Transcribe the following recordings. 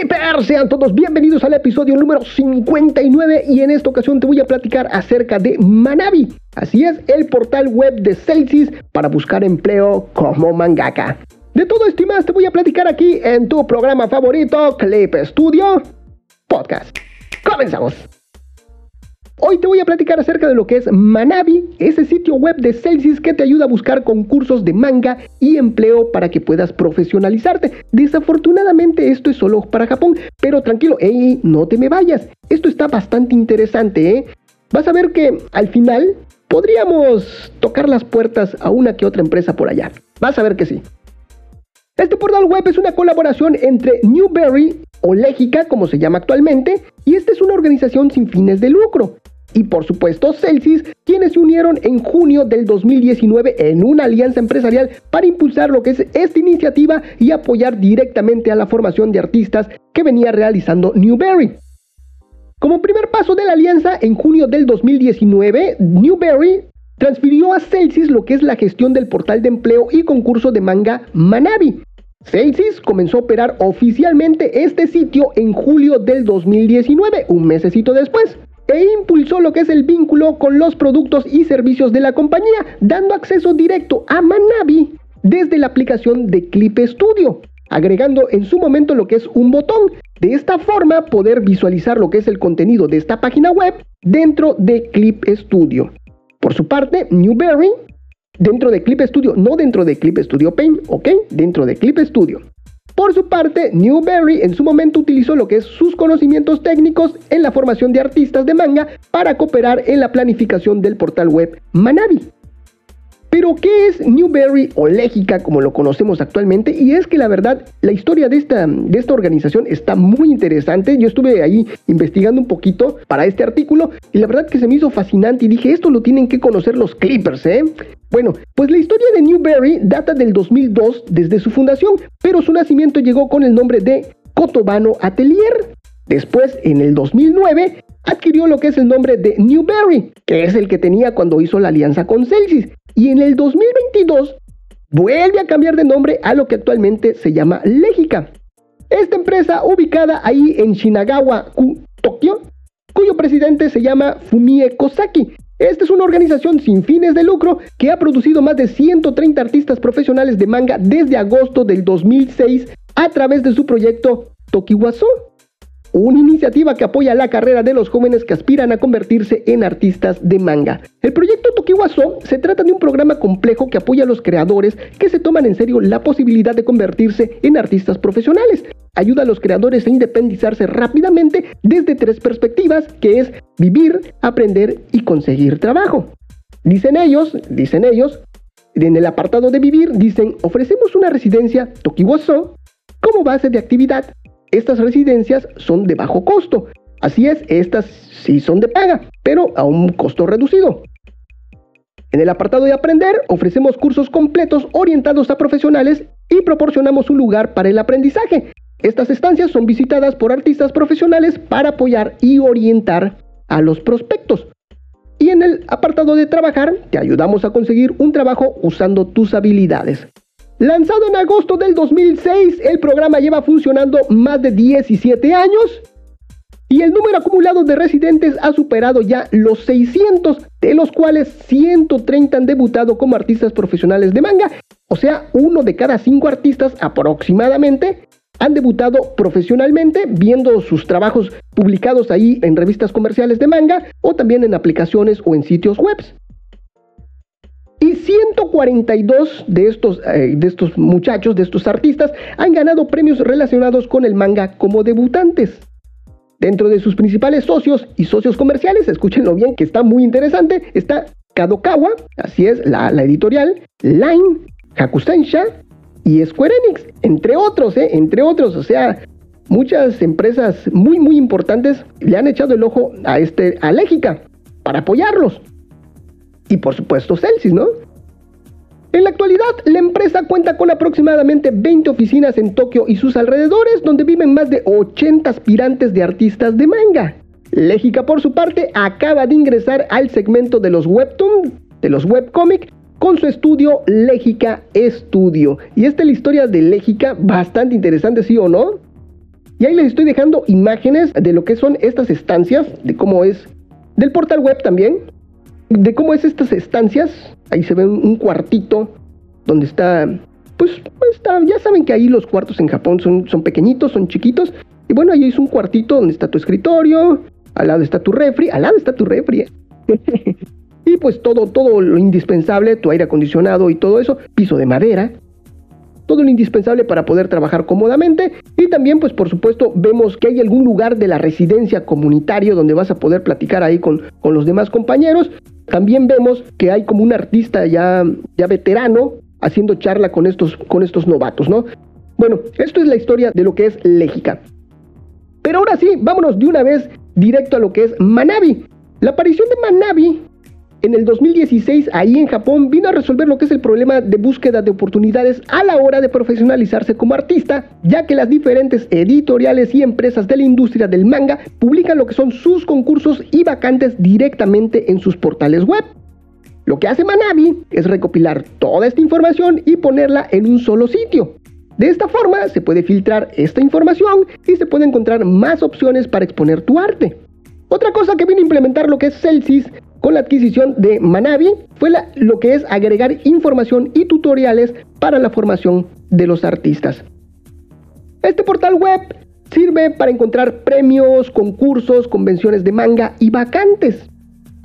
Clippers, sean todos bienvenidos al episodio número 59 y en esta ocasión te voy a platicar acerca de Manabi. Así es, el portal web de Celsius para buscar empleo como mangaka. De todo esto y más te voy a platicar aquí en tu programa favorito, Clip Studio Podcast. Comenzamos. Hoy te voy a platicar acerca de lo que es Manabi, ese sitio web de Celsius que te ayuda a buscar concursos de manga y empleo para que puedas profesionalizarte. Desafortunadamente esto es solo para Japón, pero tranquilo, ey, no te me vayas. Esto está bastante interesante, ¿eh? Vas a ver que al final podríamos tocar las puertas a una que otra empresa por allá. Vas a ver que sí. Este portal web es una colaboración entre Newberry o Légica, como se llama actualmente, y esta es una organización sin fines de lucro y por supuesto Celsius, quienes se unieron en junio del 2019 en una alianza empresarial para impulsar lo que es esta iniciativa y apoyar directamente a la formación de artistas que venía realizando Newberry. Como primer paso de la alianza, en junio del 2019, Newberry transfirió a Celsius lo que es la gestión del portal de empleo y concurso de manga Manabi. Celsius comenzó a operar oficialmente este sitio en julio del 2019, un mesecito después e impulsó lo que es el vínculo con los productos y servicios de la compañía, dando acceso directo a Manabi desde la aplicación de Clip Studio, agregando en su momento lo que es un botón. De esta forma poder visualizar lo que es el contenido de esta página web dentro de Clip Studio. Por su parte, Newberry, dentro de Clip Studio, no dentro de Clip Studio Paint, ¿ok? Dentro de Clip Studio. Por su parte, Newberry en su momento utilizó lo que es sus conocimientos técnicos en la formación de artistas de manga para cooperar en la planificación del portal web Manabi. Pero, ¿qué es Newberry o Légica como lo conocemos actualmente? Y es que la verdad, la historia de esta, de esta organización está muy interesante. Yo estuve ahí investigando un poquito para este artículo y la verdad que se me hizo fascinante y dije, esto lo tienen que conocer los Clippers, ¿eh? Bueno, pues la historia de Newberry data del 2002 desde su fundación, pero su nacimiento llegó con el nombre de Cotobano Atelier. Después, en el 2009, adquirió lo que es el nombre de Newberry, que es el que tenía cuando hizo la alianza con Celsius y en el 2022 vuelve a cambiar de nombre a lo que actualmente se llama Légica. Esta empresa ubicada ahí en Shinagawa, Tokio, cuyo presidente se llama Fumie Kosaki. Esta es una organización sin fines de lucro que ha producido más de 130 artistas profesionales de manga desde agosto del 2006 a través de su proyecto Tokiwaso una iniciativa que apoya la carrera de los jóvenes que aspiran a convertirse en artistas de manga. El proyecto Tokiwaso se trata de un programa complejo que apoya a los creadores que se toman en serio la posibilidad de convertirse en artistas profesionales. Ayuda a los creadores a independizarse rápidamente desde tres perspectivas, que es vivir, aprender y conseguir trabajo. Dicen ellos, dicen ellos, en el apartado de vivir dicen, ofrecemos una residencia Tokiwaso como base de actividad estas residencias son de bajo costo. Así es, estas sí son de paga, pero a un costo reducido. En el apartado de aprender ofrecemos cursos completos orientados a profesionales y proporcionamos un lugar para el aprendizaje. Estas estancias son visitadas por artistas profesionales para apoyar y orientar a los prospectos. Y en el apartado de trabajar te ayudamos a conseguir un trabajo usando tus habilidades. Lanzado en agosto del 2006, el programa lleva funcionando más de 17 años y el número acumulado de residentes ha superado ya los 600, de los cuales 130 han debutado como artistas profesionales de manga. O sea, uno de cada cinco artistas aproximadamente han debutado profesionalmente viendo sus trabajos publicados ahí en revistas comerciales de manga o también en aplicaciones o en sitios web. Y 142 de estos, eh, de estos muchachos, de estos artistas, han ganado premios relacionados con el manga como debutantes. Dentro de sus principales socios y socios comerciales, escúchenlo bien, que está muy interesante, está Kadokawa, así es, la, editorial, Line, Hakusensha y Square Enix, entre otros, eh, entre otros, o sea, muchas empresas muy, muy importantes le han echado el ojo a este, a para apoyarlos y por supuesto Celsius, ¿no? En la actualidad, la empresa cuenta con aproximadamente 20 oficinas en Tokio y sus alrededores, donde viven más de 80 aspirantes de artistas de manga. Légica, por su parte, acaba de ingresar al segmento de los webtoon, de los webcomic, con su estudio Légica Studio. Y esta es la historia de Légica, bastante interesante, ¿sí o no? Y ahí les estoy dejando imágenes de lo que son estas estancias, de cómo es, del portal web también, de cómo es estas estancias. Ahí se ve un, cuartito donde está, pues, está, ya saben que ahí los cuartos en Japón son, son pequeñitos, son chiquitos. Y bueno, ahí es un cuartito donde está tu escritorio, al lado está tu refri, al lado está tu refri. y pues todo, todo lo indispensable, tu aire acondicionado y todo eso, piso de madera, todo lo indispensable para poder trabajar cómodamente y también pues por supuesto vemos que hay algún lugar de la residencia comunitario donde vas a poder platicar ahí con, con los demás compañeros. También vemos que hay como un artista ya, ya veterano haciendo charla con estos, con estos novatos, ¿no? Bueno, esto es la historia de lo que es Légica. Pero ahora sí, vámonos de una vez directo a lo que es Manabi. La aparición de Manabi en el 2016 ahí en Japón vino a resolver lo que es el problema de búsqueda de oportunidades a la hora de profesionalizarse como artista, ya que las diferentes editoriales y empresas de la industria del manga publican lo que son sus concursos y vacantes directamente en sus portales web. Lo que hace Manabi es recopilar toda esta información y ponerla en un solo sitio. De esta forma se puede filtrar esta información y se puede encontrar más opciones para exponer tu arte. Otra cosa que viene a implementar lo que es Celsius con la adquisición de Manabi fue lo que es agregar información y tutoriales para la formación de los artistas. Este portal web sirve para encontrar premios, concursos, convenciones de manga y vacantes.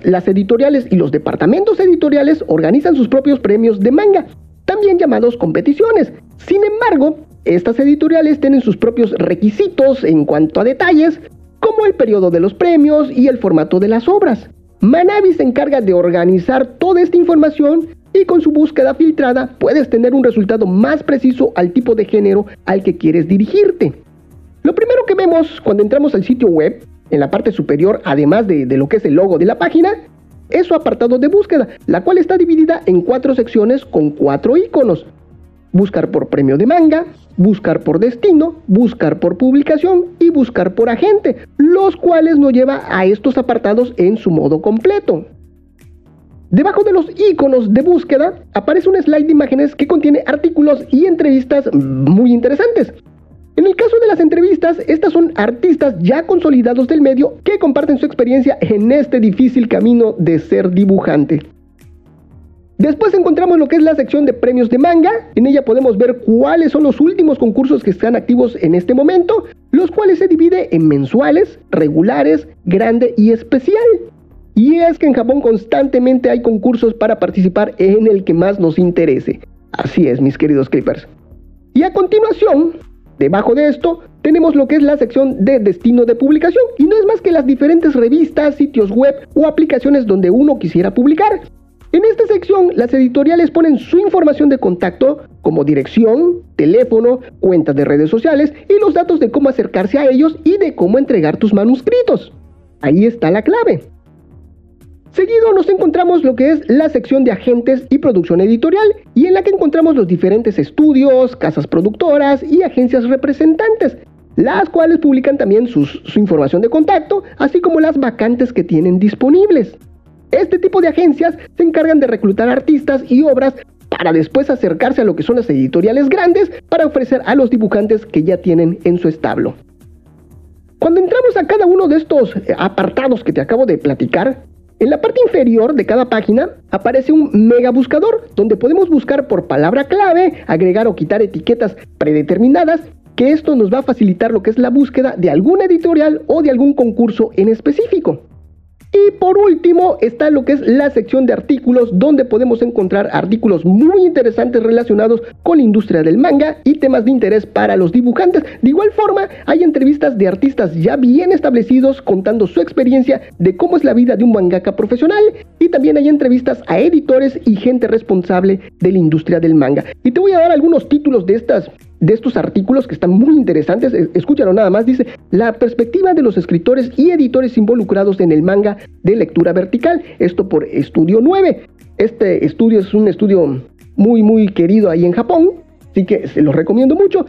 Las editoriales y los departamentos editoriales organizan sus propios premios de manga, también llamados competiciones. Sin embargo, estas editoriales tienen sus propios requisitos en cuanto a detalles, como el periodo de los premios y el formato de las obras. Manabi se encarga de organizar toda esta información y con su búsqueda filtrada puedes tener un resultado más preciso al tipo de género al que quieres dirigirte. Lo primero que vemos cuando entramos al sitio web, en la parte superior, además de, de lo que es el logo de la página, es su apartado de búsqueda, la cual está dividida en cuatro secciones con cuatro iconos buscar por premio de manga, buscar por destino, buscar por publicación y buscar por agente, los cuales nos lleva a estos apartados en su modo completo. Debajo de los iconos de búsqueda aparece un slide de imágenes que contiene artículos y entrevistas muy interesantes. En el caso de las entrevistas, estas son artistas ya consolidados del medio que comparten su experiencia en este difícil camino de ser dibujante. Después encontramos lo que es la sección de premios de manga. En ella podemos ver cuáles son los últimos concursos que están activos en este momento, los cuales se divide en mensuales, regulares, grande y especial. Y es que en Japón constantemente hay concursos para participar en el que más nos interese. Así es, mis queridos clippers. Y a continuación, debajo de esto, tenemos lo que es la sección de destino de publicación. Y no es más que las diferentes revistas, sitios web o aplicaciones donde uno quisiera publicar. En esta sección, las editoriales ponen su información de contacto como dirección, teléfono, cuentas de redes sociales y los datos de cómo acercarse a ellos y de cómo entregar tus manuscritos. Ahí está la clave. Seguido nos encontramos lo que es la sección de agentes y producción editorial y en la que encontramos los diferentes estudios, casas productoras y agencias representantes, las cuales publican también su información de contacto, así como las vacantes que tienen disponibles. Este tipo de agencias se encargan de reclutar artistas y obras para después acercarse a lo que son las editoriales grandes para ofrecer a los dibujantes que ya tienen en su establo. Cuando entramos a cada uno de estos eh, apartados que te acabo de platicar, en la parte inferior de cada página aparece un mega buscador donde podemos buscar por palabra clave, agregar o quitar etiquetas predeterminadas, que esto nos va a facilitar lo que es la búsqueda de alguna editorial o de algún concurso en específico. Y por último está lo que es la sección de artículos donde podemos encontrar artículos muy interesantes relacionados con la industria del manga y temas de interés para los dibujantes. De igual forma hay entrevistas de artistas ya bien establecidos contando su experiencia de cómo es la vida de un mangaka profesional y también hay entrevistas a editores y gente responsable de la industria del manga. Y te voy a dar algunos títulos de estas de estos artículos que están muy interesantes. Escúchalo nada más. Dice, la perspectiva de los escritores y editores involucrados en el manga de lectura vertical. Esto por Estudio 9. Este estudio es un estudio muy, muy querido ahí en Japón. Así que se los recomiendo mucho.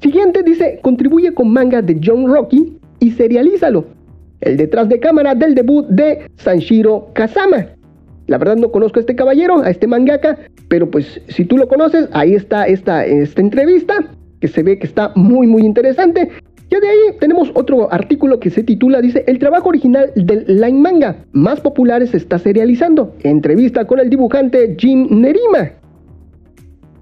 Siguiente dice, contribuye con manga de John Rocky y serialízalo. El detrás de cámara del debut de Sanshiro Kazama. La verdad no conozco a este caballero, a este mangaka, pero pues si tú lo conoces, ahí está esta, entrevista, que se ve que está muy muy interesante. Ya de ahí tenemos otro artículo que se titula, dice, el trabajo original del line manga más popular se está serializando. Entrevista con el dibujante Jim Nerima.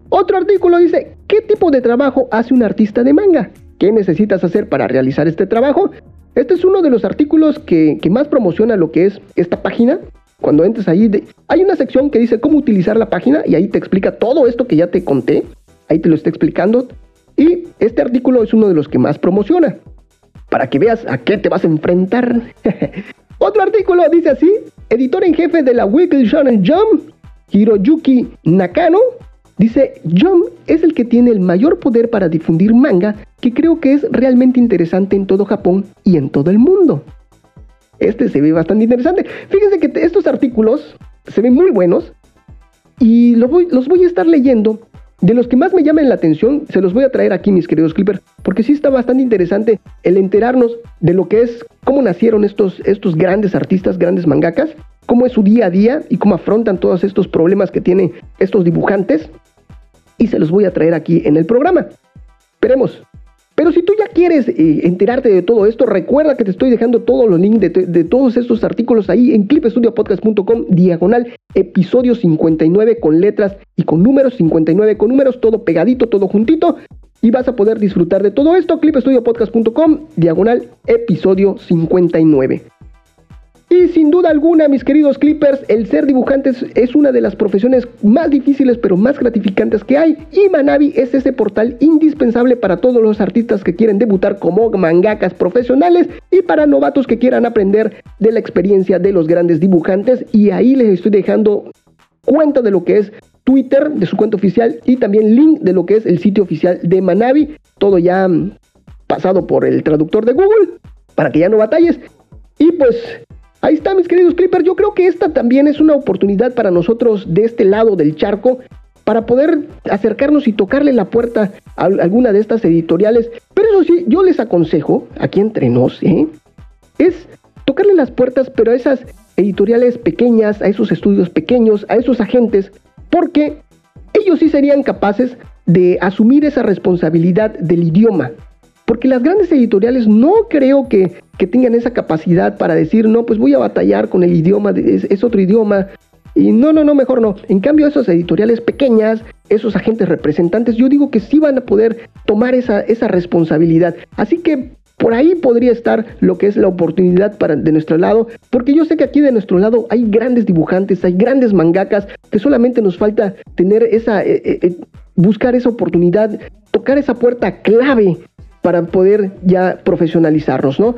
Otro artículo dice, ¿qué tipo de trabajo hace un artista de manga? ¿Qué necesitas hacer para realizar este trabajo? Este es uno de los artículos que, más promociona lo que es esta página. Cuando entres ahí, hay una sección que dice cómo utilizar la página y ahí te explica todo esto que ya te conté. Ahí te lo está explicando. Y este artículo es uno de los que más promociona. Para que veas a qué te vas a enfrentar. Otro artículo dice así, editor en jefe de la Weekly Shonen Jump, Hiroyuki Nakano, Dice, John es el que tiene el mayor poder para difundir manga que creo que es realmente interesante en todo Japón y en todo el mundo. Este se ve bastante interesante. Fíjense que estos artículos se ven muy buenos y los voy, a estar leyendo. De los que más me llaman la atención, se los voy a traer aquí, mis queridos Clippers, porque sí está bastante interesante el enterarnos de lo que es, cómo nacieron estos, estos grandes artistas, grandes mangakas, cómo es su día a día y cómo afrontan todos estos problemas que tienen estos dibujantes y se los voy a traer aquí en el programa. Esperemos. Pero si tú ya quieres eh, enterarte de todo esto, recuerda que te estoy dejando todos los links de, todos estos artículos ahí en clipestudiopodcast.com, diagonal, episodio 59 con letras y con números, 59 con números, todo pegadito, todo juntito. Y vas a poder disfrutar de todo esto, clipestudiopodcast.com, diagonal, episodio 59. Y sin duda alguna, mis queridos Clippers, el ser dibujante es una de las profesiones más difíciles pero más gratificantes que hay. Y Manavi es ese portal indispensable para todos los artistas que quieren debutar como mangakas profesionales y para novatos que quieran aprender de la experiencia de los grandes dibujantes. Y ahí les estoy dejando cuenta de lo que es Twitter, de su cuenta oficial y también link de lo que es el sitio oficial de Manavi. Todo ya mm, pasado por el traductor de Google para que ya no batalles. Y pues Ahí está, mis queridos Clippers. Yo creo que esta también es una oportunidad para nosotros de este lado del charco para poder acercarnos y tocarle la puerta a alguna de estas editoriales. Pero eso sí, yo les aconsejo, aquí entre nos, ¿eh? es tocarle las puertas, pero a esas editoriales pequeñas, a esos estudios pequeños, a esos agentes, porque ellos sí serían capaces de asumir esa responsabilidad del idioma. Porque las grandes editoriales no creo que que tengan esa capacidad para decir, no, pues voy a batallar con el idioma, es, otro idioma. Y no, no, no, mejor no. En cambio, esas editoriales pequeñas, esos agentes representantes, yo digo que sí van a poder tomar esa, esa responsabilidad. Así que por ahí podría estar lo que es la oportunidad para, de nuestro lado, porque yo sé que aquí de nuestro lado hay grandes dibujantes, hay grandes mangakas, que solamente nos falta tener esa, eh, eh, eh, buscar esa oportunidad, tocar esa puerta clave para poder ya profesionalizarnos, ¿no?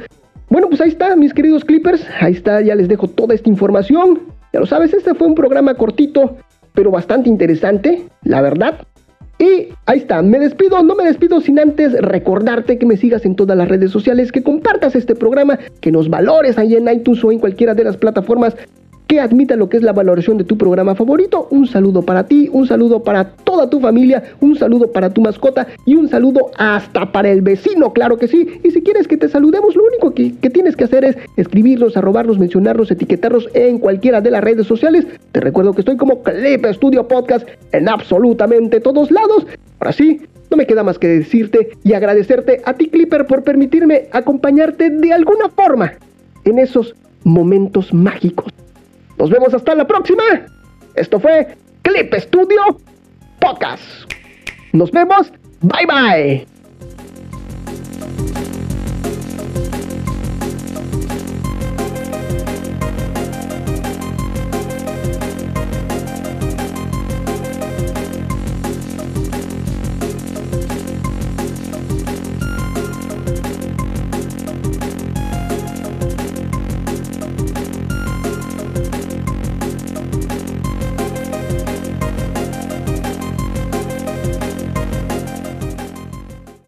Bueno, pues ahí está, mis queridos Clippers. Ahí está, ya les dejo toda esta información. Ya lo sabes, este fue un programa cortito, pero bastante interesante, la verdad. Y ahí está, me despido, no me despido sin antes recordarte que me sigas en todas las redes sociales, que compartas este programa, que nos valores ahí en iTunes o en cualquiera de las plataformas que admita lo que es la valoración de tu programa favorito. Un saludo para ti, un saludo para toda tu familia, un saludo para tu mascota y un saludo hasta para el vecino, claro que sí. Y si quieres que te saludemos, lo único que, tienes que hacer es escribirnos, arrobarnos, mencionarnos, etiquetarnos en cualquiera de las redes sociales. Te recuerdo que estoy como Clip Studio Podcast en absolutamente todos lados. Ahora sí, no me queda más que decirte y agradecerte a ti, Clipper, por permitirme acompañarte de alguna forma en esos momentos mágicos nos vemos hasta la próxima. Esto fue Clip Studio Podcast. Nos vemos. Bye bye.